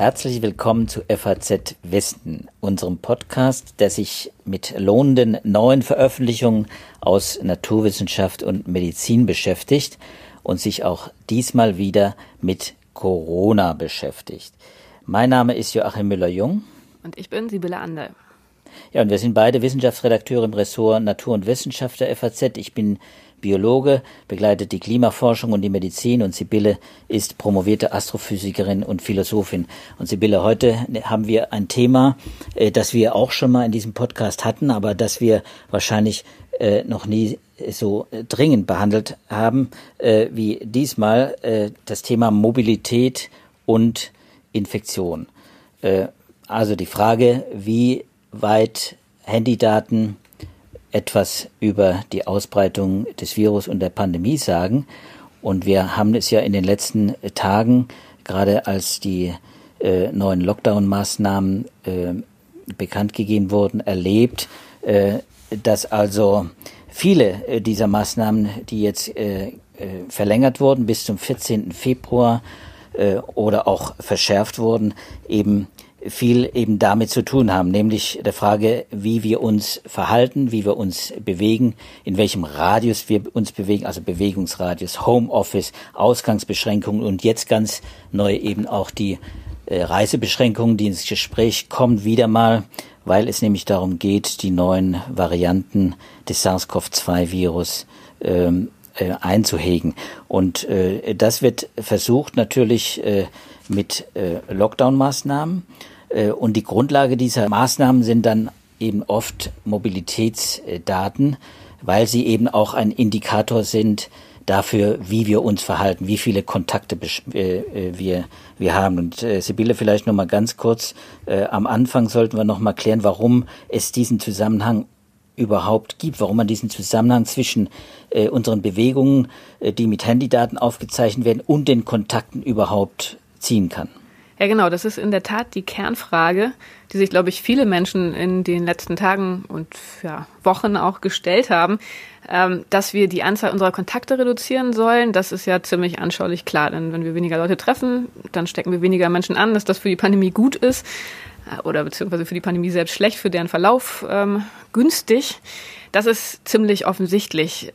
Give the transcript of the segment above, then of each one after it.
Herzlich willkommen zu FAZ Wissen, unserem Podcast, der sich mit lohnenden neuen Veröffentlichungen aus Naturwissenschaft und Medizin beschäftigt und sich auch diesmal wieder mit Corona beschäftigt. Mein Name ist Joachim Müller-Jung. Und ich bin Sibylle Ander. Ja, und wir sind beide Wissenschaftsredakteure im Ressort Natur und Wissenschaft der FAZ. Ich bin Biologe, begleitet die Klimaforschung und die Medizin und Sibylle ist promovierte Astrophysikerin und Philosophin. Und Sibylle, heute haben wir ein Thema, äh, das wir auch schon mal in diesem Podcast hatten, aber das wir wahrscheinlich äh, noch nie so dringend behandelt haben äh, wie diesmal, das Thema Mobilität und Infektion. Also die Frage, wie weit Handydaten etwas über die Ausbreitung des Virus und der Pandemie sagen. Und wir haben es ja in den letzten Tagen, gerade als die äh, neuen Lockdown-Maßnahmen äh, bekannt gegeben wurden, erlebt, äh, dass also viele äh, dieser Maßnahmen, die jetzt äh, äh, verlängert wurden bis zum 14. Februar oder auch verschärft wurden, eben viel eben damit zu tun haben, nämlich der Frage, wie wir uns verhalten, wie wir uns bewegen, in welchem Radius wir uns bewegen, also Bewegungsradius, Homeoffice, Ausgangsbeschränkungen und jetzt ganz neu eben auch die äh, Reisebeschränkungen, die ins Gespräch kommen, wieder mal, weil es nämlich darum geht, die neuen Varianten des SARS-CoV-2-Virus ähm, äh, einzuhegen. Und äh, das wird versucht natürlich äh, mit äh, Lockdown-Maßnahmen. Äh, und die Grundlage dieser Maßnahmen sind dann eben oft Mobilitätsdaten, weil sie eben auch ein Indikator sind dafür, wie wir uns verhalten, wie viele Kontakte äh, äh, wir, wir haben. Und Sibylle, vielleicht noch mal ganz kurz, am Anfang sollten wir noch mal klären, warum es diesen Zusammenhang überhaupt gibt, warum man diesen Zusammenhang zwischen äh, unseren Bewegungen, äh, die mit Handydaten aufgezeichnet werden, und den Kontakten überhaupt ziehen kann. Ja, genau, das ist in der Tat die Kernfrage, die sich, glaube ich, viele Menschen in den letzten Tagen und ja, Wochen auch gestellt haben, ähm, dass wir die Anzahl unserer Kontakte reduzieren sollen. Das ist ja ziemlich anschaulich klar, denn wenn wir weniger Leute treffen, dann stecken wir weniger Menschen an, dass das für die Pandemie gut ist äh, oder beziehungsweise für die Pandemie selbst schlecht, für deren Verlauf ähm, günstig. Das ist ziemlich offensichtlich.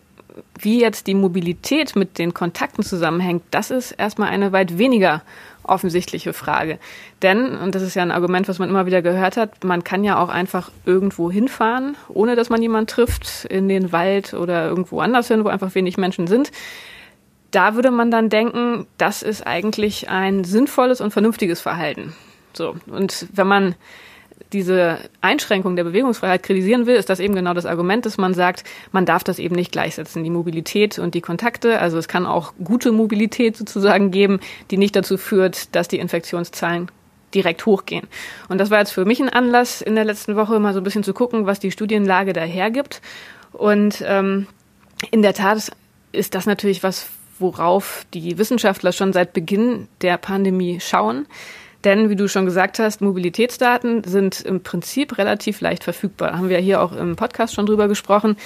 Wie jetzt die Mobilität mit den Kontakten zusammenhängt, das ist erstmal eine weit weniger offensichtliche Frage. Denn, und das ist ja ein Argument, was man immer wieder gehört hat, man kann ja auch einfach irgendwo hinfahren, ohne dass man jemanden trifft, in den Wald oder irgendwo anders hin, wo einfach wenig Menschen sind. Da würde man dann denken, das ist eigentlich ein sinnvolles und vernünftiges Verhalten. So. Und wenn man diese Einschränkung der Bewegungsfreiheit kritisieren will, ist das eben genau das Argument, dass man sagt, man darf das eben nicht gleichsetzen, die Mobilität und die Kontakte. Also es kann auch gute Mobilität sozusagen geben, die nicht dazu führt, dass die Infektionszahlen direkt hochgehen. Und das war jetzt für mich ein Anlass, in der letzten Woche mal so ein bisschen zu gucken, was die Studienlage dahergibt. Und ähm, in der Tat ist das natürlich was, worauf die Wissenschaftler schon seit Beginn der Pandemie schauen. Denn, wie du schon gesagt hast, Mobilitätsdaten sind im Prinzip relativ leicht verfügbar. Da haben wir hier auch im Podcast schon drüber gesprochen.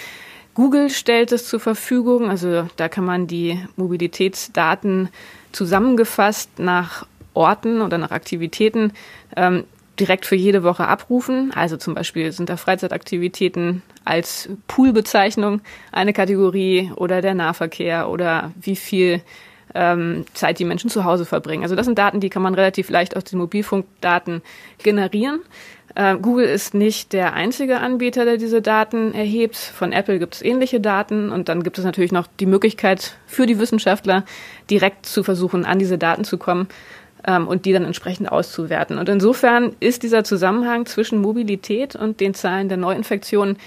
Google stellt es zur Verfügung. Also da kann man die Mobilitätsdaten zusammengefasst nach Orten oder nach Aktivitäten ähm, direkt für jede Woche abrufen. Also zum Beispiel sind da Freizeitaktivitäten als Poolbezeichnung eine Kategorie oder der Nahverkehr oder wie viel ähm, Zeit die Menschen zu Hause verbringen. Also das sind Daten, die kann man relativ leicht aus den Mobilfunkdaten generieren. Äh, Google ist nicht der einzige Anbieter, der diese Daten erhebt. Von Apple gibt es ähnliche Daten und dann gibt es natürlich noch die Möglichkeit für die Wissenschaftler, direkt zu versuchen, an diese Daten zu kommen ähm, und die dann entsprechend auszuwerten. Und insofern ist dieser Zusammenhang zwischen Mobilität und den Zahlen der Neuinfektionen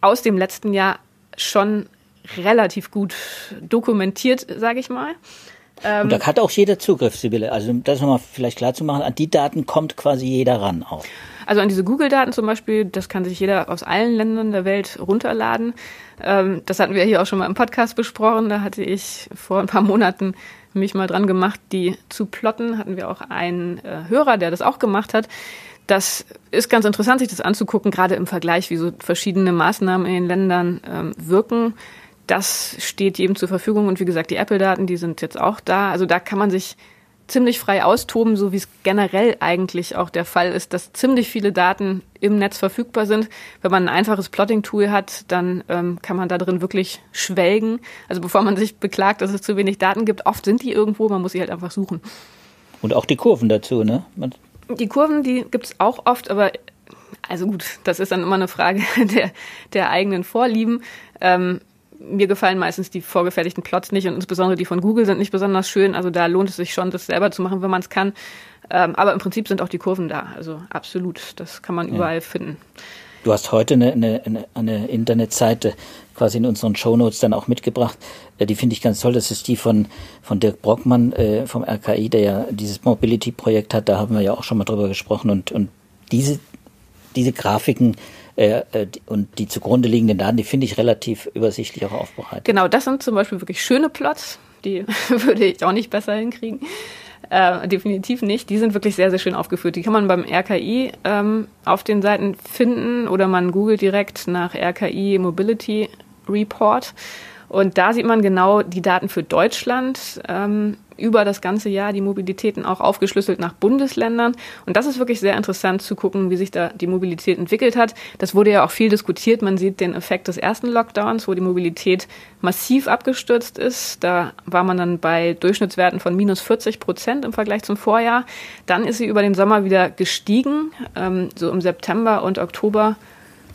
aus dem letzten Jahr schon relativ gut dokumentiert, sage ich mal. Ähm, und da hat auch jeder Zugriff, Sibylle. Also das nochmal vielleicht klar zu machen, an die Daten kommt quasi jeder ran auch. Also an diese Google-Daten zum Beispiel, das kann sich jeder aus allen Ländern der Welt runterladen. Ähm, das hatten wir hier auch schon mal im Podcast besprochen. Da hatte ich vor ein paar Monaten mich mal dran gemacht, die zu plotten. Hatten wir auch einen äh, Hörer, der das auch gemacht hat. Das ist ganz interessant, sich das anzugucken, gerade im Vergleich, wie so verschiedene Maßnahmen in den Ländern ähm, wirken das steht jedem zur Verfügung. Und wie gesagt, die Apple-Daten, die sind jetzt auch da. Also da kann man sich ziemlich frei austoben, so wie es generell eigentlich auch der Fall ist, dass ziemlich viele Daten im Netz verfügbar sind. Wenn man ein einfaches Plotting-Tool hat, dann ähm, kann man da drin wirklich schwelgen. Also bevor man sich beklagt, dass es zu wenig Daten gibt, oft sind die irgendwo, man muss sie halt einfach suchen. Und auch die Kurven dazu, ne? Man die Kurven, die gibt's auch oft, aber also gut, das ist dann immer eine Frage der, der eigenen Vorlieben. Ähm, mir gefallen meistens die vorgefertigten Plots nicht und insbesondere die von Google sind nicht besonders schön. Also da lohnt es sich schon, das selber zu machen, wenn man es kann. Ähm, aber im Prinzip sind auch die Kurven da. Also absolut, das kann man überall ja. finden. Du hast heute eine, eine, eine Internetseite quasi in unseren Shownotes dann auch mitgebracht. Äh, die finde ich ganz toll. Das ist die von, von Dirk Brockmann äh, vom RKI, der ja dieses Mobility-Projekt hat. Da haben wir ja auch schon mal drüber gesprochen. Und, und diese, diese Grafiken äh, äh und die zugrunde liegenden Daten, die finde ich relativ übersichtlich auch aufbereitet. Genau, das sind zum Beispiel wirklich schöne Plots. Die würde ich auch nicht besser hinkriegen. Äh, definitiv nicht. Die sind wirklich sehr, sehr schön aufgeführt. Die kann man beim RKI ähm, auf den Seiten finden oder man googelt direkt nach RKI Mobility Report. Und da sieht man genau die Daten für Deutschland ähm, über das ganze Jahr, die Mobilitäten auch aufgeschlüsselt nach Bundesländern. Und das ist wirklich sehr interessant zu gucken, wie sich da die Mobilität entwickelt hat. Das wurde ja auch viel diskutiert. Man sieht den Effekt des ersten Lockdowns, wo die Mobilität massiv abgestürzt ist. Da war man dann bei Durchschnittswerten von minus 40 Prozent im Vergleich zum Vorjahr. Dann ist sie über den Sommer wieder gestiegen. Ähm, so im September und Oktober,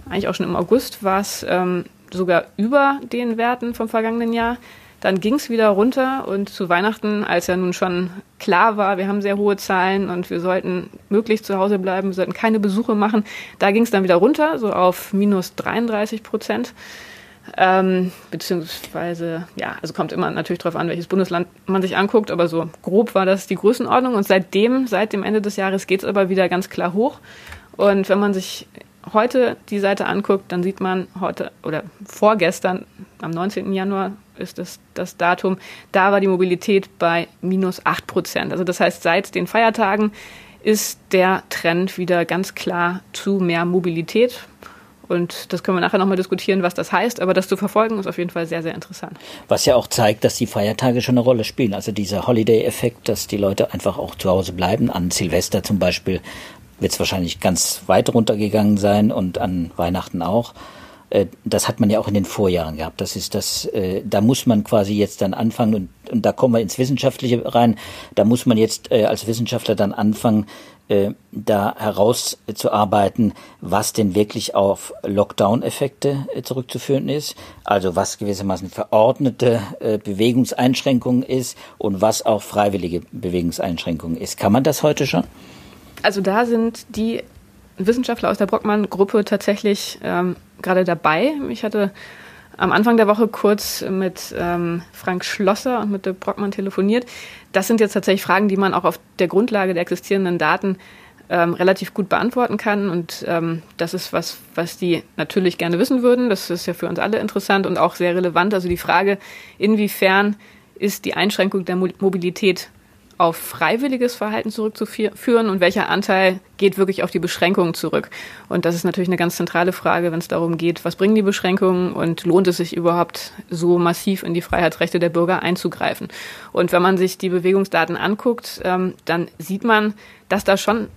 eigentlich auch schon im August, war es ähm, sogar über den Werten vom vergangenen Jahr. Dann ging es wieder runter und zu Weihnachten, als ja nun schon klar war, wir haben sehr hohe Zahlen und wir sollten möglichst zu Hause bleiben, wir sollten keine Besuche machen, da ging es dann wieder runter, so auf minus 33 Prozent. Ähm, beziehungsweise, ja, also kommt immer natürlich darauf an, welches Bundesland man sich anguckt, aber so grob war das die Größenordnung. Und seitdem, seit dem Ende des Jahres, geht es aber wieder ganz klar hoch. Und wenn man sich heute die Seite anguckt, dann sieht man heute oder vorgestern, am 19. Januar ist das, das Datum, da war die Mobilität bei minus 8 Prozent. Also das heißt, seit den Feiertagen ist der Trend wieder ganz klar zu mehr Mobilität. Und das können wir nachher nochmal diskutieren, was das heißt. Aber das zu verfolgen ist auf jeden Fall sehr, sehr interessant. Was ja auch zeigt, dass die Feiertage schon eine Rolle spielen. Also dieser Holiday-Effekt, dass die Leute einfach auch zu Hause bleiben. An Silvester zum Beispiel wird es wahrscheinlich ganz weit runtergegangen sein und an Weihnachten auch. Äh, das hat man ja auch in den Vorjahren gehabt. Das ist das, äh, da muss man quasi jetzt dann anfangen und, und da kommen wir ins Wissenschaftliche rein. Da muss man jetzt äh, als Wissenschaftler dann anfangen, da herauszuarbeiten, was denn wirklich auf Lockdown-Effekte zurückzuführen ist, also was gewissermaßen verordnete Bewegungseinschränkungen ist und was auch freiwillige Bewegungseinschränkungen ist. Kann man das heute schon? Also da sind die Wissenschaftler aus der Brockmann-Gruppe tatsächlich ähm, gerade dabei. Ich hatte am Anfang der Woche kurz mit ähm, Frank Schlosser und mit der Brockmann telefoniert. Das sind jetzt tatsächlich Fragen, die man auch auf der Grundlage der existierenden Daten ähm, relativ gut beantworten kann. Und ähm, das ist was, was die natürlich gerne wissen würden. Das ist ja für uns alle interessant und auch sehr relevant. Also die Frage, inwiefern ist die Einschränkung der Mobilität auf freiwilliges Verhalten zurückzuführen und welcher Anteil geht wirklich auf die Beschränkungen zurück. Und das ist natürlich eine ganz zentrale Frage, wenn es darum geht, was bringen die Beschränkungen und lohnt es sich überhaupt so massiv in die Freiheitsrechte der Bürger einzugreifen. Und wenn man sich die Bewegungsdaten anguckt, ähm, dann sieht man, dass da schon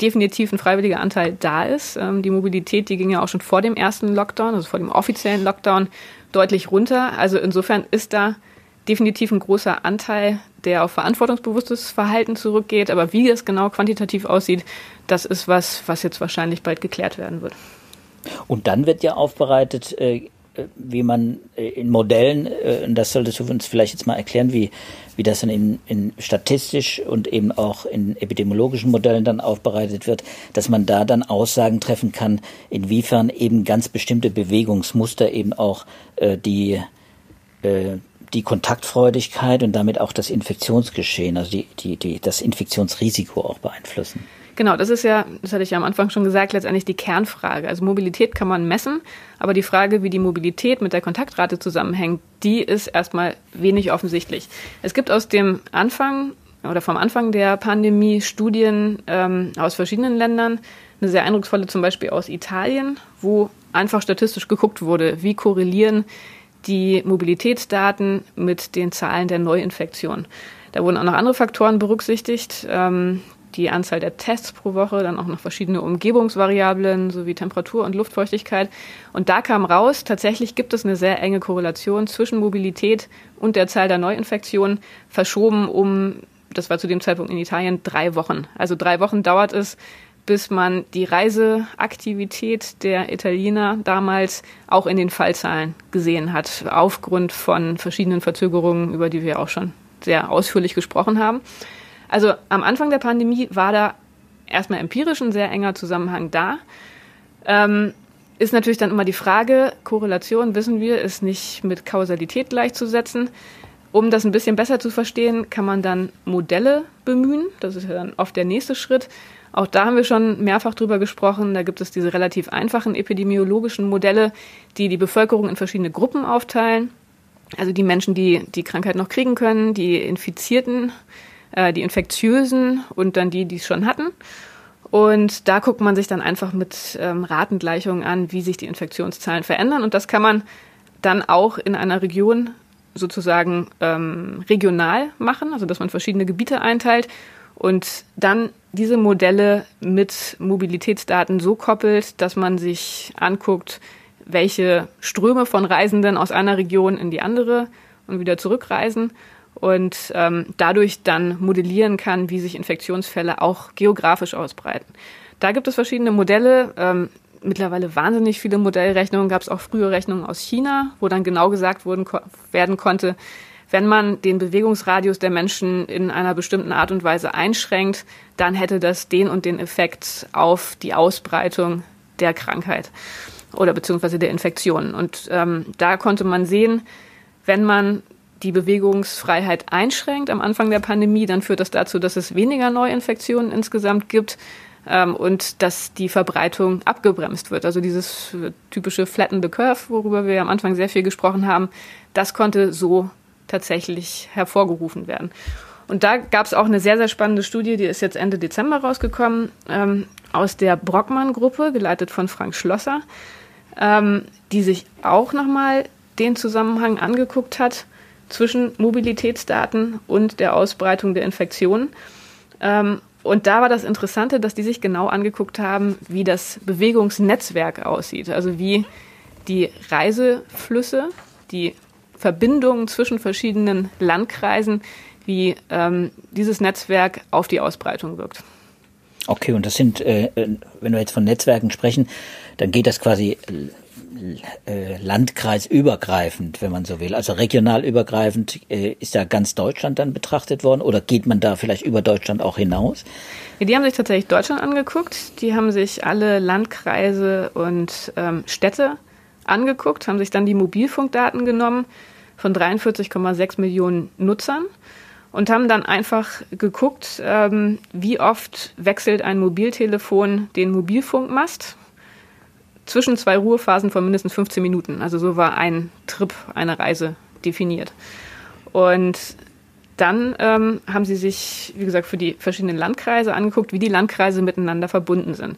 definitiv ein freiwilliger Anteil da ist. Ähm, die Mobilität, die ging ja auch schon vor dem ersten Lockdown, also vor dem offiziellen Lockdown, deutlich runter. Also insofern ist da definitiv ein großer Anteil, der auf verantwortungsbewusstes Verhalten zurückgeht. Aber wie es genau quantitativ aussieht, das ist was, was jetzt wahrscheinlich bald geklärt werden wird. Und dann wird ja aufbereitet, äh, wie man äh, in Modellen, äh, das solltest du uns vielleicht jetzt mal erklären, wie, wie das dann in, in statistisch und eben auch in epidemiologischen Modellen dann aufbereitet wird, dass man da dann Aussagen treffen kann, inwiefern eben ganz bestimmte Bewegungsmuster eben auch äh, die äh, die Kontaktfreudigkeit und damit auch das Infektionsgeschehen, also die, die, die, das Infektionsrisiko auch beeinflussen. Genau, das ist ja, das hatte ich ja am Anfang schon gesagt, letztendlich die Kernfrage. Also Mobilität kann man messen, aber die Frage, wie die Mobilität mit der Kontaktrate zusammenhängt, die ist erstmal wenig offensichtlich. Es gibt aus dem Anfang oder vom Anfang der Pandemie Studien ähm, aus verschiedenen Ländern, eine sehr eindrucksvolle zum Beispiel aus Italien, wo einfach statistisch geguckt wurde, wie korrelieren die Mobilitätsdaten mit den Zahlen der Neuinfektion. Da wurden auch noch andere Faktoren berücksichtigt. Ähm, die Anzahl der Tests pro Woche, dann auch noch verschiedene Umgebungsvariablen sowie Temperatur und Luftfeuchtigkeit. Und da kam raus, tatsächlich gibt es eine sehr enge Korrelation zwischen Mobilität und der Zahl der Neuinfektionen, verschoben um, das war zu dem Zeitpunkt in Italien, drei Wochen. Also drei Wochen dauert es, bis man die Reiseaktivität der Italiener damals auch in den Fallzahlen gesehen hat, aufgrund von verschiedenen Verzögerungen, über die wir auch schon sehr ausführlich gesprochen haben. Also am Anfang der Pandemie war da erstmal empirisch ein sehr enger Zusammenhang da. Ähm, ist natürlich dann immer die Frage, Korrelation, wissen wir, ist nicht mit Kausalität gleichzusetzen. Um das ein bisschen besser zu verstehen, kann man dann Modelle bemühen. Das ist ja dann oft der nächste Schritt. Auch da haben wir schon mehrfach drüber gesprochen. Da gibt es diese relativ einfachen epidemiologischen Modelle, die die Bevölkerung in verschiedene Gruppen aufteilen. Also die Menschen, die die Krankheit noch kriegen können, die Infizierten, äh, die Infektiösen und dann die, die es schon hatten. Und da guckt man sich dann einfach mit ähm, Ratengleichungen an, wie sich die Infektionszahlen verändern. Und das kann man dann auch in einer Region sozusagen ähm, regional machen, also dass man verschiedene Gebiete einteilt und dann diese Modelle mit Mobilitätsdaten so koppelt, dass man sich anguckt, welche Ströme von Reisenden aus einer Region in die andere und wieder zurückreisen und ähm, dadurch dann modellieren kann, wie sich Infektionsfälle auch geografisch ausbreiten. Da gibt es verschiedene Modelle, ähm, mittlerweile wahnsinnig viele Modellrechnungen, gab es auch frühe Rechnungen aus China, wo dann genau gesagt wurden, werden konnte, wenn man den Bewegungsradius der Menschen in einer bestimmten Art und Weise einschränkt, dann hätte das den und den Effekt auf die Ausbreitung der Krankheit oder beziehungsweise der Infektionen. Und ähm, da konnte man sehen, wenn man die Bewegungsfreiheit einschränkt am Anfang der Pandemie, dann führt das dazu, dass es weniger Neuinfektionen insgesamt gibt ähm, und dass die Verbreitung abgebremst wird. Also dieses typische Flatten the Curve, worüber wir am Anfang sehr viel gesprochen haben, das konnte so tatsächlich hervorgerufen werden. Und da gab es auch eine sehr, sehr spannende Studie, die ist jetzt Ende Dezember rausgekommen, ähm, aus der Brockmann-Gruppe, geleitet von Frank Schlosser, ähm, die sich auch nochmal den Zusammenhang angeguckt hat zwischen Mobilitätsdaten und der Ausbreitung der Infektionen. Ähm, und da war das Interessante, dass die sich genau angeguckt haben, wie das Bewegungsnetzwerk aussieht. Also wie die Reiseflüsse, die Verbindungen zwischen verschiedenen Landkreisen, wie ähm, dieses Netzwerk auf die Ausbreitung wirkt. Okay, und das sind, äh, äh wenn wir jetzt von Netzwerken sprechen, dann geht das quasi äh, landkreisübergreifend, wenn man so will, also regional übergreifend, äh, ist da ganz Deutschland dann betrachtet worden oder geht man da vielleicht über Deutschland auch hinaus? Ja, die haben sich tatsächlich Deutschland angeguckt. Die haben sich alle Landkreise und ähm, Städte angeguckt, haben sich dann die Mobilfunkdaten genommen von 43,6 Millionen Nutzern und haben dann einfach geguckt, ähm, wie oft wechselt ein Mobiltelefon den Mobilfunkmast zwischen zwei Ruhephasen von mindestens 15 Minuten. Also so war ein Trip, eine Reise definiert. Und dann ähm, haben sie sich, wie gesagt, für die verschiedenen Landkreise angeguckt, wie die Landkreise miteinander verbunden sind.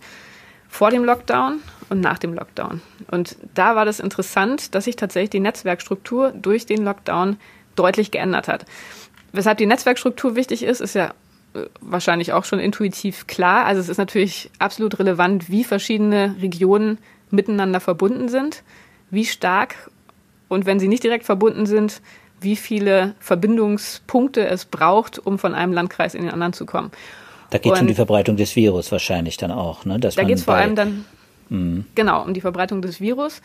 Vor dem Lockdown und nach dem Lockdown. Und da war das interessant, dass sich tatsächlich die Netzwerkstruktur durch den Lockdown deutlich geändert hat. Weshalb die Netzwerkstruktur wichtig ist, ist ja äh, wahrscheinlich auch schon intuitiv klar. Also es ist natürlich absolut relevant, wie verschiedene Regionen miteinander verbunden sind, wie stark und wenn sie nicht direkt verbunden sind, wie viele Verbindungspunkte es braucht, um von einem Landkreis in den anderen zu kommen. Da geht es um die Verbreitung des Virus wahrscheinlich dann auch. Ne? Dass da geht es vor allem dann mhm. genau um die Verbreitung des Virus.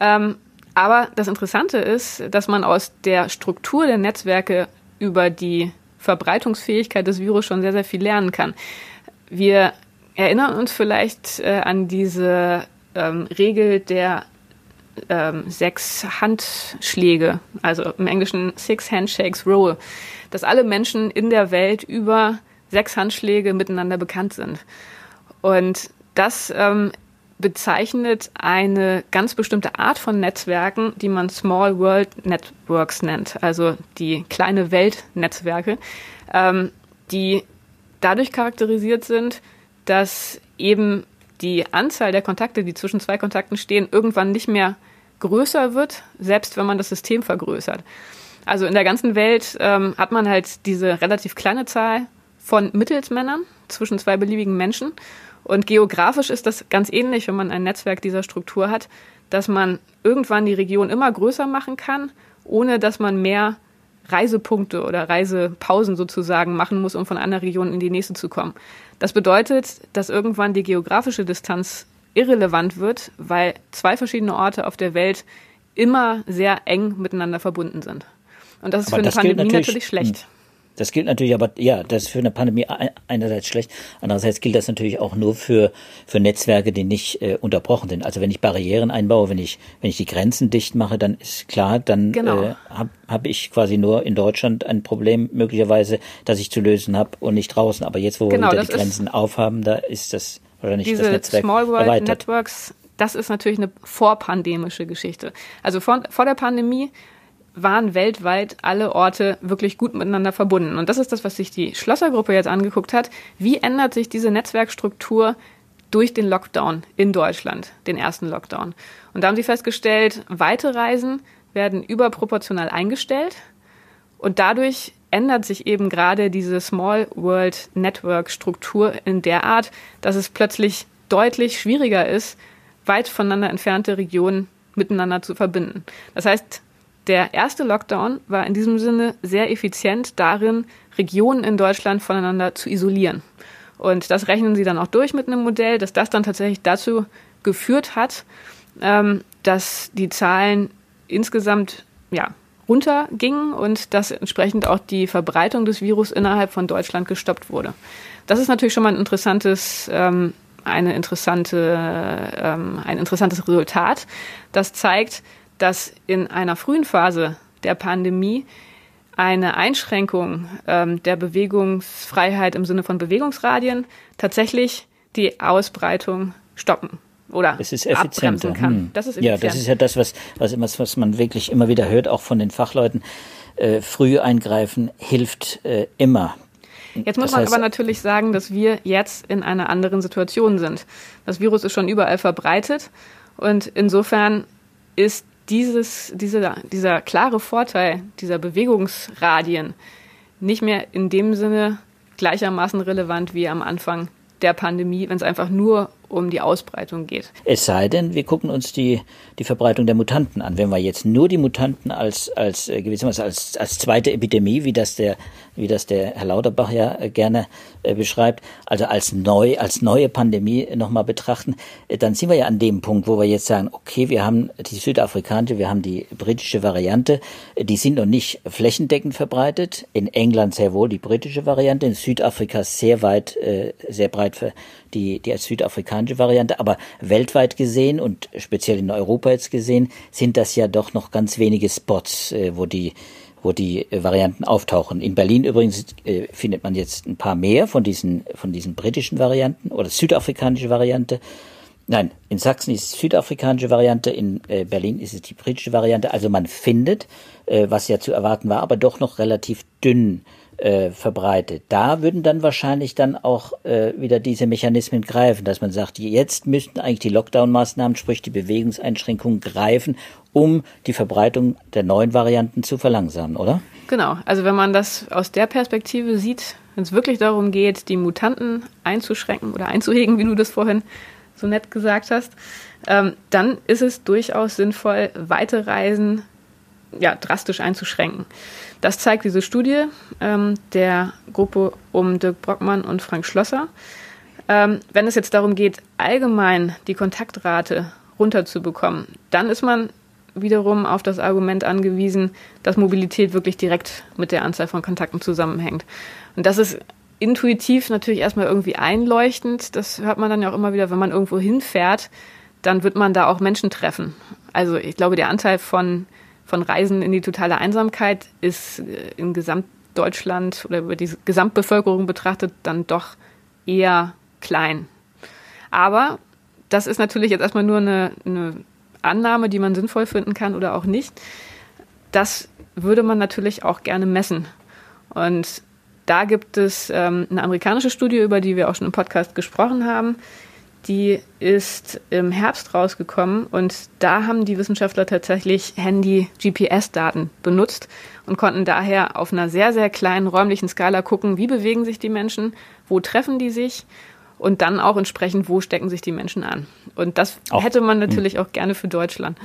Ähm, aber das Interessante ist, dass man aus der Struktur der Netzwerke über die Verbreitungsfähigkeit des Virus schon sehr, sehr viel lernen kann. Wir erinnern uns vielleicht äh, an diese ähm, Regel der ähm, sechs Handschläge, also im Englischen Six Handshakes Rule, dass alle Menschen in der Welt über sechs Handschläge miteinander bekannt sind. Und das ähm, bezeichnet eine ganz bestimmte Art von Netzwerken, die man Small World Networks nennt, also die kleine Weltnetzwerke, ähm, die dadurch charakterisiert sind, dass eben die Anzahl der Kontakte, die zwischen zwei Kontakten stehen, irgendwann nicht mehr größer wird, selbst wenn man das System vergrößert. Also in der ganzen Welt ähm, hat man halt diese relativ kleine Zahl von Mittelsmännern zwischen zwei beliebigen Menschen. Und geografisch ist das ganz ähnlich, wenn man ein Netzwerk dieser Struktur hat, dass man irgendwann die Region immer größer machen kann, ohne dass man mehr Reisepunkte oder Reisepausen sozusagen machen muss, um von einer Region in die nächste zu kommen. Das bedeutet, dass irgendwann die geografische Distanz irrelevant wird, weil zwei verschiedene Orte auf der Welt immer sehr eng miteinander verbunden sind. Und das ist Aber für eine Pandemie natürlich, natürlich schlecht. Das gilt natürlich aber, ja, das ist für eine Pandemie einerseits schlecht, andererseits gilt das natürlich auch nur für, für Netzwerke, die nicht äh, unterbrochen sind. Also wenn ich Barrieren einbaue, wenn ich, wenn ich die Grenzen dicht mache, dann ist klar, dann genau. äh, habe hab ich quasi nur in Deutschland ein Problem möglicherweise, das ich zu lösen habe und nicht draußen. Aber jetzt, wo genau, wir wieder die Grenzen aufhaben, da ist das wahrscheinlich diese das Netzwerk Small World erweitert. Networks, das ist natürlich eine vorpandemische Geschichte. Also vor, vor der Pandemie waren weltweit alle Orte wirklich gut miteinander verbunden. Und das ist das, was sich die Schlossergruppe jetzt angeguckt hat. Wie ändert sich diese Netzwerkstruktur durch den Lockdown in Deutschland, den ersten Lockdown? Und da haben sie festgestellt, weite Reisen werden überproportional eingestellt. Und dadurch ändert sich eben gerade diese Small World Network Struktur in der Art, dass es plötzlich deutlich schwieriger ist, weit voneinander entfernte Regionen miteinander zu verbinden. Das heißt, der erste Lockdown war in diesem Sinne sehr effizient darin, Regionen in Deutschland voneinander zu isolieren. Und das rechnen sie dann auch durch mit einem Modell, dass das dann tatsächlich dazu geführt hat, ähm, dass die Zahlen insgesamt ja, runtergingen und dass entsprechend auch die Verbreitung des Virus innerhalb von Deutschland gestoppt wurde. Das ist natürlich schon mal ein interessantes, ähm, eine interessante, ähm, ein interessantes Resultat. Das zeigt, dass in einer frühen Phase der Pandemie eine Einschränkung ähm, der Bewegungsfreiheit im Sinne von Bewegungsradien tatsächlich die Ausbreitung stoppen oder es ist effizienter. kann. Hm. Das ist effizient. Ja, das ist ja das, was, was, immer, was man wirklich immer wieder hört, auch von den Fachleuten. Äh, früh eingreifen hilft äh, immer. Jetzt muss das man aber natürlich sagen, dass wir jetzt in einer anderen Situation sind. Das Virus ist schon überall verbreitet und insofern ist dieses, diese, dieser klare Vorteil dieser Bewegungsradien nicht mehr in dem Sinne gleichermaßen relevant wie am Anfang der Pandemie, wenn es einfach nur um die Ausbreitung geht. Es sei denn, wir gucken uns die, die Verbreitung der Mutanten an. Wenn wir jetzt nur die Mutanten als, als äh, gewissermaßen als, als zweite Epidemie, wie das der, wie das der Herr Lauterbach ja äh, gerne äh, beschreibt, also als neu, als neue Pandemie nochmal betrachten, dann sind wir ja an dem Punkt, wo wir jetzt sagen, okay, wir haben die südafrikanische, wir haben die britische Variante, die sind noch nicht flächendeckend verbreitet. In England sehr wohl die britische Variante, in Südafrika sehr weit, sehr breit ver, die, die als südafrikanische Variante, aber weltweit gesehen und speziell in Europa jetzt gesehen, sind das ja doch noch ganz wenige Spots, äh, wo die wo die Varianten auftauchen. In Berlin übrigens äh, findet man jetzt ein paar mehr von diesen, von diesen britischen Varianten oder südafrikanische Variante. Nein, in Sachsen ist es südafrikanische Variante, in äh, Berlin ist es die britische Variante. Also man findet, äh, was ja zu erwarten war, aber doch noch relativ dünn äh, verbreitet. Da würden dann wahrscheinlich dann auch äh, wieder diese Mechanismen greifen, dass man sagt, jetzt müssten eigentlich die Lockdown-Maßnahmen, sprich die Bewegungseinschränkungen greifen, um die Verbreitung der neuen Varianten zu verlangsamen, oder? Genau, also wenn man das aus der Perspektive sieht, wenn es wirklich darum geht, die Mutanten einzuschränken oder einzuhegen, wie du das vorhin so nett gesagt hast, ähm, dann ist es durchaus sinnvoll, weite Reisen ja, drastisch einzuschränken. Das zeigt diese Studie ähm, der Gruppe um Dirk Brockmann und Frank Schlosser. Ähm, wenn es jetzt darum geht, allgemein die Kontaktrate runterzubekommen, dann ist man wiederum auf das Argument angewiesen, dass Mobilität wirklich direkt mit der Anzahl von Kontakten zusammenhängt. Und das ist intuitiv natürlich erstmal irgendwie einleuchtend. Das hört man dann ja auch immer wieder, wenn man irgendwo hinfährt, dann wird man da auch Menschen treffen. Also ich glaube, der Anteil von von Reisen in die totale Einsamkeit ist äh, in Gesamtdeutschland oder über die Gesamtbevölkerung betrachtet dann doch eher klein. Aber das ist natürlich jetzt erstmal nur eine, eine Annahme, die man sinnvoll finden kann oder auch nicht. Das würde man natürlich auch gerne messen. Und da gibt es ähm, eine amerikanische Studie, über die wir auch schon im Podcast gesprochen haben, die ist im Herbst rausgekommen und da haben die Wissenschaftler tatsächlich Handy-GPS-Daten benutzt und konnten daher auf einer sehr, sehr kleinen räumlichen Skala gucken, wie bewegen sich die Menschen, wo treffen die sich und dann auch entsprechend, wo stecken sich die Menschen an. Und das auch, hätte man natürlich mh. auch gerne für Deutschland.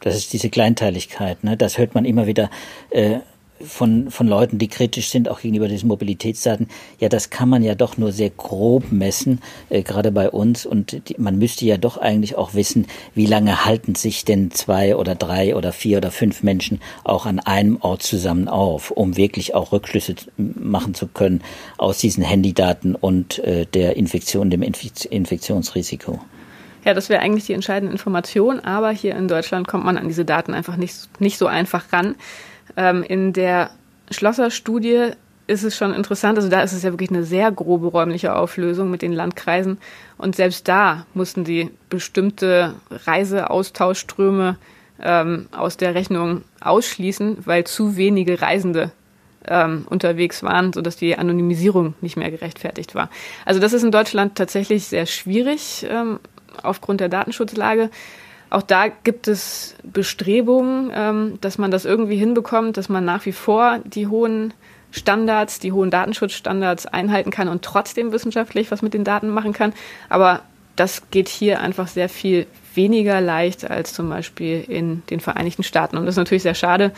Das ist diese Kleinteiligkeit, ne? Das hört man immer wieder. Äh von, von Leuten, die kritisch sind, auch gegenüber diesen Mobilitätsdaten, ja, das kann man ja doch nur sehr grob messen, äh, gerade bei uns. Und die, man müsste ja doch eigentlich auch wissen, wie lange halten sich denn zwei oder drei oder vier oder fünf Menschen auch an einem Ort zusammen auf, um wirklich auch Rückschlüsse machen zu können aus diesen Handydaten und äh, der Infektion, dem Inf Infektionsrisiko. Ja, das wäre eigentlich die entscheidende Information, aber hier in Deutschland kommt man an diese Daten einfach nicht, nicht so einfach ran. Ähm, in der Schlosser-Studie ist es schon interessant, also da ist es ja wirklich eine sehr grobe räumliche Auflösung mit den Landkreisen. Und selbst da mussten sie bestimmte Reiseaustauschströme ähm, aus der Rechnung ausschließen, weil zu wenige Reisende ähm, unterwegs waren, sodass die Anonymisierung nicht mehr gerechtfertigt war. Also das ist in Deutschland tatsächlich sehr schwierig ähm, aufgrund der Datenschutzlage. Auch da gibt es Bestrebungen, ähm, dass man das irgendwie hinbekommt, dass man nach wie vor die hohen Standards, die hohen Datenschutzstandards einhalten kann und trotzdem wissenschaftlich was mit den Daten machen kann. Aber das geht hier einfach sehr viel weniger leicht als zum Beispiel in den Vereinigten Staaten. Und das ist natürlich sehr schade,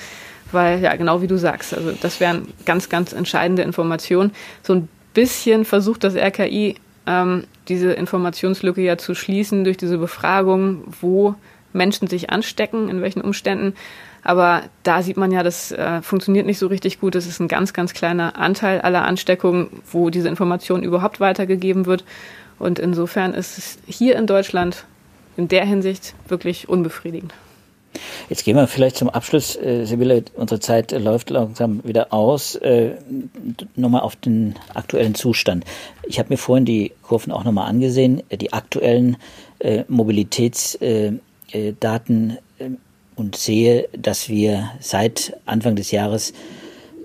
weil, ja, genau wie du sagst, also das wären ganz, ganz entscheidende Informationen. So ein bisschen versucht das RKI ähm, diese Informationslücke ja zu schließen durch diese Befragung, wo Menschen sich anstecken, in welchen Umständen. Aber da sieht man ja, das äh, funktioniert nicht so richtig gut. Das ist ein ganz, ganz kleiner Anteil aller Ansteckungen, wo diese Information überhaupt weitergegeben wird. Und insofern ist es hier in Deutschland in der Hinsicht wirklich unbefriedigend. Jetzt gehen wir vielleicht zum Abschluss, äh, Sibylle, unsere Zeit äh, läuft langsam wieder aus, äh, nochmal auf den aktuellen Zustand. Ich habe mir vorhin die Kurven auch nochmal angesehen, äh, die aktuellen äh, Mobilitätsdaten äh, und sehe, dass wir seit Anfang des Jahres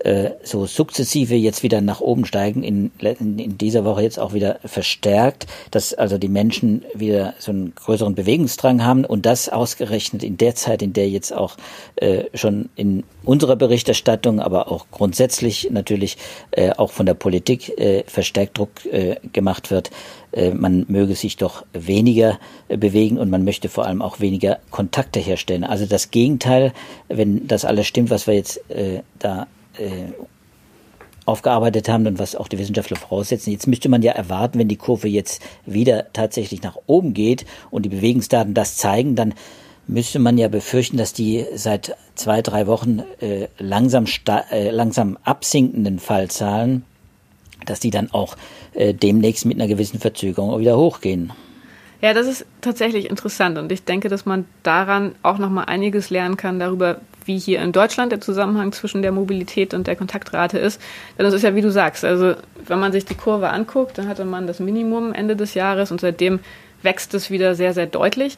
äh, so sukzessive jetzt wieder nach oben steigen, in, in, dieser Woche jetzt auch wieder verstärkt, dass also die Menschen wieder so einen größeren Bewegungsdrang haben und das ausgerechnet in der Zeit, in der jetzt auch äh, schon in unserer Berichterstattung, aber auch grundsätzlich natürlich äh, auch von der Politik äh, verstärkt Druck äh, gemacht wird, man möge sich doch weniger bewegen und man möchte vor allem auch weniger Kontakte herstellen. Also das Gegenteil, wenn das alles stimmt, was wir jetzt äh, da äh, aufgearbeitet haben und was auch die Wissenschaftler voraussetzen. Jetzt müsste man ja erwarten, wenn die Kurve jetzt wieder tatsächlich nach oben geht und die Bewegungsdaten das zeigen, dann müsste man ja befürchten, dass die seit zwei, drei Wochen äh, langsam, äh, langsam absinkenden Fallzahlen, dass die dann auch äh, demnächst mit einer gewissen Verzögerung wieder hochgehen. Ja, das ist tatsächlich interessant und ich denke, dass man daran auch noch mal einiges lernen kann darüber, wie hier in Deutschland der Zusammenhang zwischen der Mobilität und der Kontaktrate ist. Denn das ist ja, wie du sagst, also wenn man sich die Kurve anguckt, dann hatte man das Minimum Ende des Jahres und seitdem wächst es wieder sehr, sehr deutlich.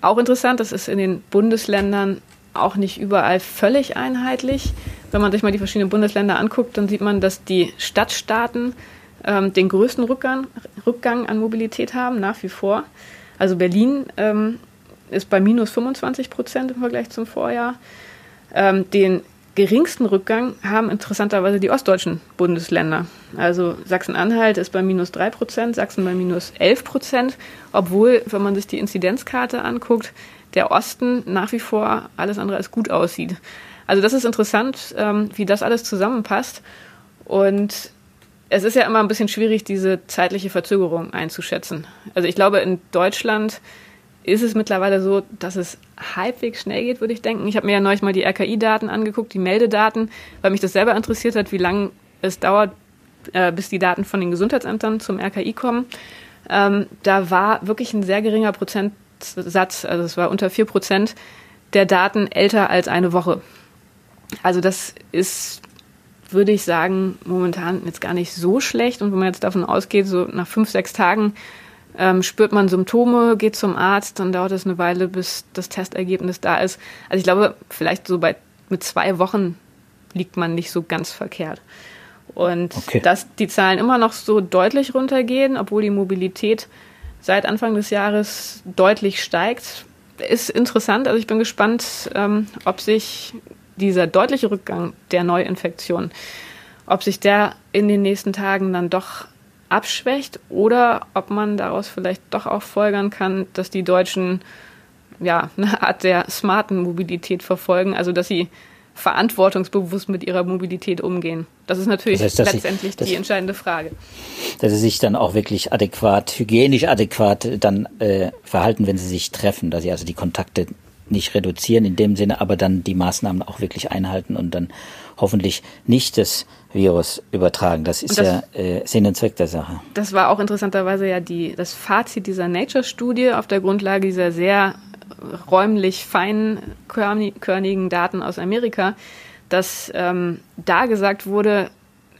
Auch interessant, das ist in den Bundesländern auch nicht überall völlig einheitlich. Wenn man sich mal die verschiedenen Bundesländer anguckt, dann sieht man, dass die Stadtstaaten ähm, den größten Rückgang, Rückgang an Mobilität haben, nach wie vor. Also Berlin ähm, ist bei minus 25 Prozent im Vergleich zum Vorjahr. Ähm, den geringsten Rückgang haben interessanterweise die ostdeutschen Bundesländer. Also Sachsen-Anhalt ist bei minus 3 Prozent, Sachsen bei minus 11 Prozent, obwohl, wenn man sich die Inzidenzkarte anguckt, der Osten nach wie vor alles andere als gut aussieht. Also das ist interessant, ähm, wie das alles zusammenpasst. Und es ist ja immer ein bisschen schwierig, diese zeitliche Verzögerung einzuschätzen. Also ich glaube, in Deutschland ist es mittlerweile so, dass es halbwegs schnell geht, würde ich denken. Ich habe mir ja neulich mal die RKI-Daten angeguckt, die Meldedaten, weil mich das selber interessiert hat, wie lange es dauert, äh, bis die Daten von den Gesundheitsämtern zum RKI kommen. Ähm, da war wirklich ein sehr geringer Prozentsatz, also es war unter vier Prozent der Daten älter als eine Woche. Also das ist, würde ich sagen, momentan jetzt gar nicht so schlecht. Und wenn man jetzt davon ausgeht, so nach fünf, sechs Tagen ähm, spürt man Symptome, geht zum Arzt, dann dauert es eine Weile, bis das Testergebnis da ist. Also ich glaube, vielleicht so bei mit zwei Wochen liegt man nicht so ganz verkehrt. Und okay. dass die Zahlen immer noch so deutlich runtergehen, obwohl die Mobilität seit Anfang des Jahres deutlich steigt. Ist interessant, also ich bin gespannt, ähm, ob sich dieser deutliche Rückgang der Neuinfektion, ob sich der in den nächsten Tagen dann doch abschwächt oder ob man daraus vielleicht doch auch folgern kann, dass die Deutschen ja eine Art der smarten Mobilität verfolgen, also dass sie verantwortungsbewusst mit ihrer Mobilität umgehen. Das ist natürlich das heißt, letztendlich sie, die entscheidende Frage. Dass sie sich dann auch wirklich adäquat, hygienisch adäquat dann äh, verhalten, wenn sie sich treffen, dass sie also die Kontakte nicht reduzieren in dem Sinne, aber dann die Maßnahmen auch wirklich einhalten und dann hoffentlich nicht das Virus übertragen. Das ist das, ja äh, Sinn und Zweck der Sache. Das war auch interessanterweise ja die, das Fazit dieser Nature-Studie auf der Grundlage dieser sehr räumlich feinkörnigen Daten aus Amerika, dass ähm, da gesagt wurde,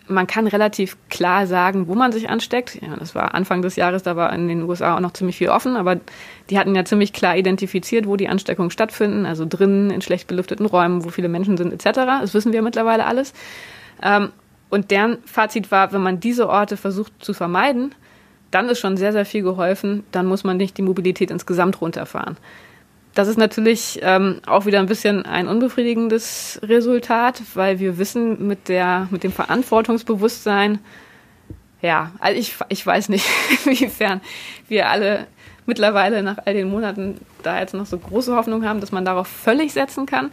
man kann relativ klar sagen, wo man sich ansteckt. Ja, das war Anfang des Jahres, da war in den USA auch noch ziemlich viel offen, aber die hatten ja ziemlich klar identifiziert, wo die Ansteckungen stattfinden, also drinnen in schlecht belüfteten Räumen, wo viele Menschen sind, etc. Das wissen wir mittlerweile alles. Und deren Fazit war, wenn man diese Orte versucht zu vermeiden, dann ist schon sehr, sehr viel geholfen. Dann muss man nicht die Mobilität insgesamt runterfahren. Das ist natürlich ähm, auch wieder ein bisschen ein unbefriedigendes Resultat, weil wir wissen mit der, mit dem Verantwortungsbewusstsein, ja, also ich, ich weiß nicht, inwiefern wir alle mittlerweile nach all den Monaten da jetzt noch so große Hoffnung haben, dass man darauf völlig setzen kann.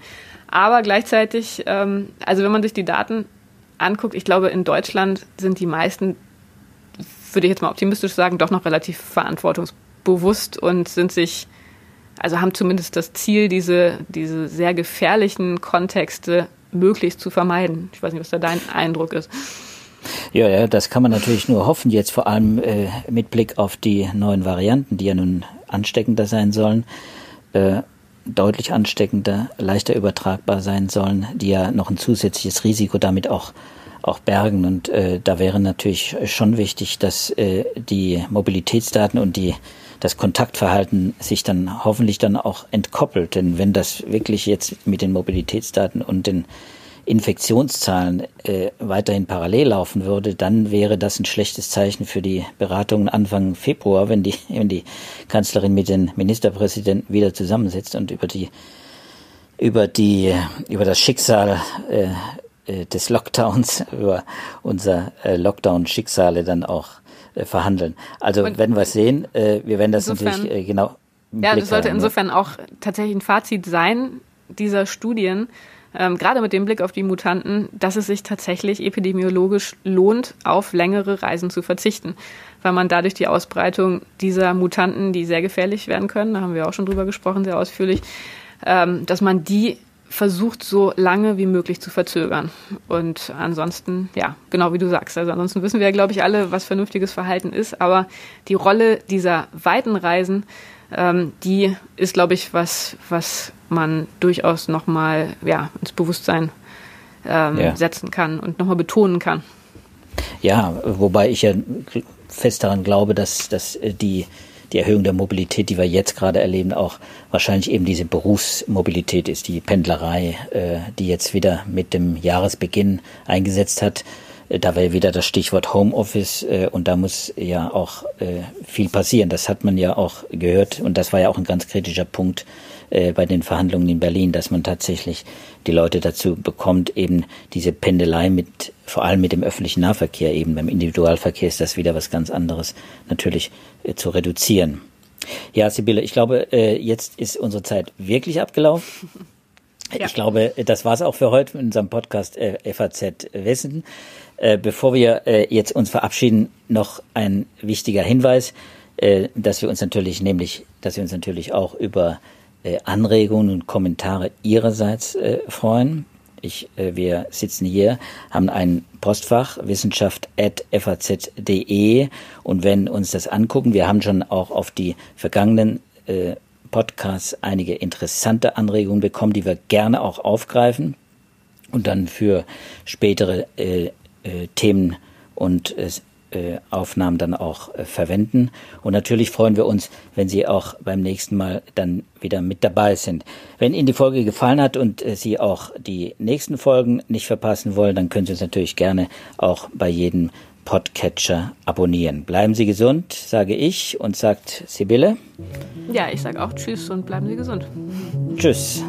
Aber gleichzeitig, ähm, also wenn man sich die Daten anguckt, ich glaube, in Deutschland sind die meisten, würde ich jetzt mal optimistisch sagen, doch noch relativ verantwortungsbewusst und sind sich also haben zumindest das Ziel, diese, diese sehr gefährlichen Kontexte möglichst zu vermeiden. Ich weiß nicht, was da dein Eindruck ist. Ja, ja, das kann man natürlich nur hoffen, jetzt vor allem äh, mit Blick auf die neuen Varianten, die ja nun ansteckender sein sollen, äh, deutlich ansteckender, leichter übertragbar sein sollen, die ja noch ein zusätzliches Risiko damit auch auch bergen. Und äh, da wäre natürlich schon wichtig, dass äh, die Mobilitätsdaten und die das Kontaktverhalten sich dann hoffentlich dann auch entkoppelt. Denn wenn das wirklich jetzt mit den Mobilitätsdaten und den Infektionszahlen äh, weiterhin parallel laufen würde, dann wäre das ein schlechtes Zeichen für die Beratungen Anfang Februar, wenn die, wenn die Kanzlerin mit den Ministerpräsidenten wieder zusammensitzt und über die über die über das Schicksal äh, äh des Lockdowns, über unser äh, Lockdown-Schicksale dann auch äh, verhandeln. Also und werden wir sehen. Äh, wir werden das insofern, natürlich äh, genau. Ja, Blick das sollte haben. insofern auch tatsächlich ein Fazit sein dieser Studien, ähm, gerade mit dem Blick auf die Mutanten, dass es sich tatsächlich epidemiologisch lohnt, auf längere Reisen zu verzichten, weil man dadurch die Ausbreitung dieser Mutanten, die sehr gefährlich werden können, da haben wir auch schon drüber gesprochen, sehr ausführlich, ähm, dass man die versucht, so lange wie möglich zu verzögern. Und ansonsten, ja, genau wie du sagst. Also ansonsten wissen wir ja, glaube ich, alle, was vernünftiges Verhalten ist. Aber die Rolle dieser weiten Reisen, ähm, die ist, glaube ich, was, was man durchaus nochmal ja, ins Bewusstsein ähm, ja. setzen kann und nochmal betonen kann. Ja, wobei ich ja fest daran glaube, dass, dass die die Erhöhung der Mobilität, die wir jetzt gerade erleben, auch wahrscheinlich eben diese Berufsmobilität ist, die Pendlerei, äh, die jetzt wieder mit dem Jahresbeginn eingesetzt hat. Äh, da wäre wieder das Stichwort Homeoffice äh, und da muss ja auch äh, viel passieren. Das hat man ja auch gehört und das war ja auch ein ganz kritischer Punkt äh, bei den Verhandlungen in Berlin, dass man tatsächlich die Leute dazu bekommt, eben diese Pendelei mit, vor allem mit dem öffentlichen Nahverkehr, eben beim Individualverkehr ist das wieder was ganz anderes, natürlich äh, zu reduzieren. Ja, Sibylle, ich glaube, äh, jetzt ist unsere Zeit wirklich abgelaufen. Ja. Ich glaube, das war's auch für heute in unserem Podcast äh, FAZ Wissen. Äh, bevor wir äh, jetzt uns verabschieden, noch ein wichtiger Hinweis, äh, dass wir uns natürlich nämlich, dass wir uns natürlich auch über äh, Anregungen und Kommentare Ihrerseits äh, freuen. Ich, äh, wir sitzen hier, haben ein Postfach wissenschaft.faz.de und wenn uns das angucken, wir haben schon auch auf die vergangenen Podcasts einige interessante Anregungen bekommen, die wir gerne auch aufgreifen und dann für spätere äh, Themen und äh, äh, Aufnahmen dann auch äh, verwenden. Und natürlich freuen wir uns, wenn Sie auch beim nächsten Mal dann wieder mit dabei sind. Wenn Ihnen die Folge gefallen hat und äh, Sie auch die nächsten Folgen nicht verpassen wollen, dann können Sie uns natürlich gerne auch bei jedem Podcatcher abonnieren. Bleiben Sie gesund, sage ich und sagt Sibylle. Ja, ich sage auch Tschüss und bleiben Sie gesund. Tschüss.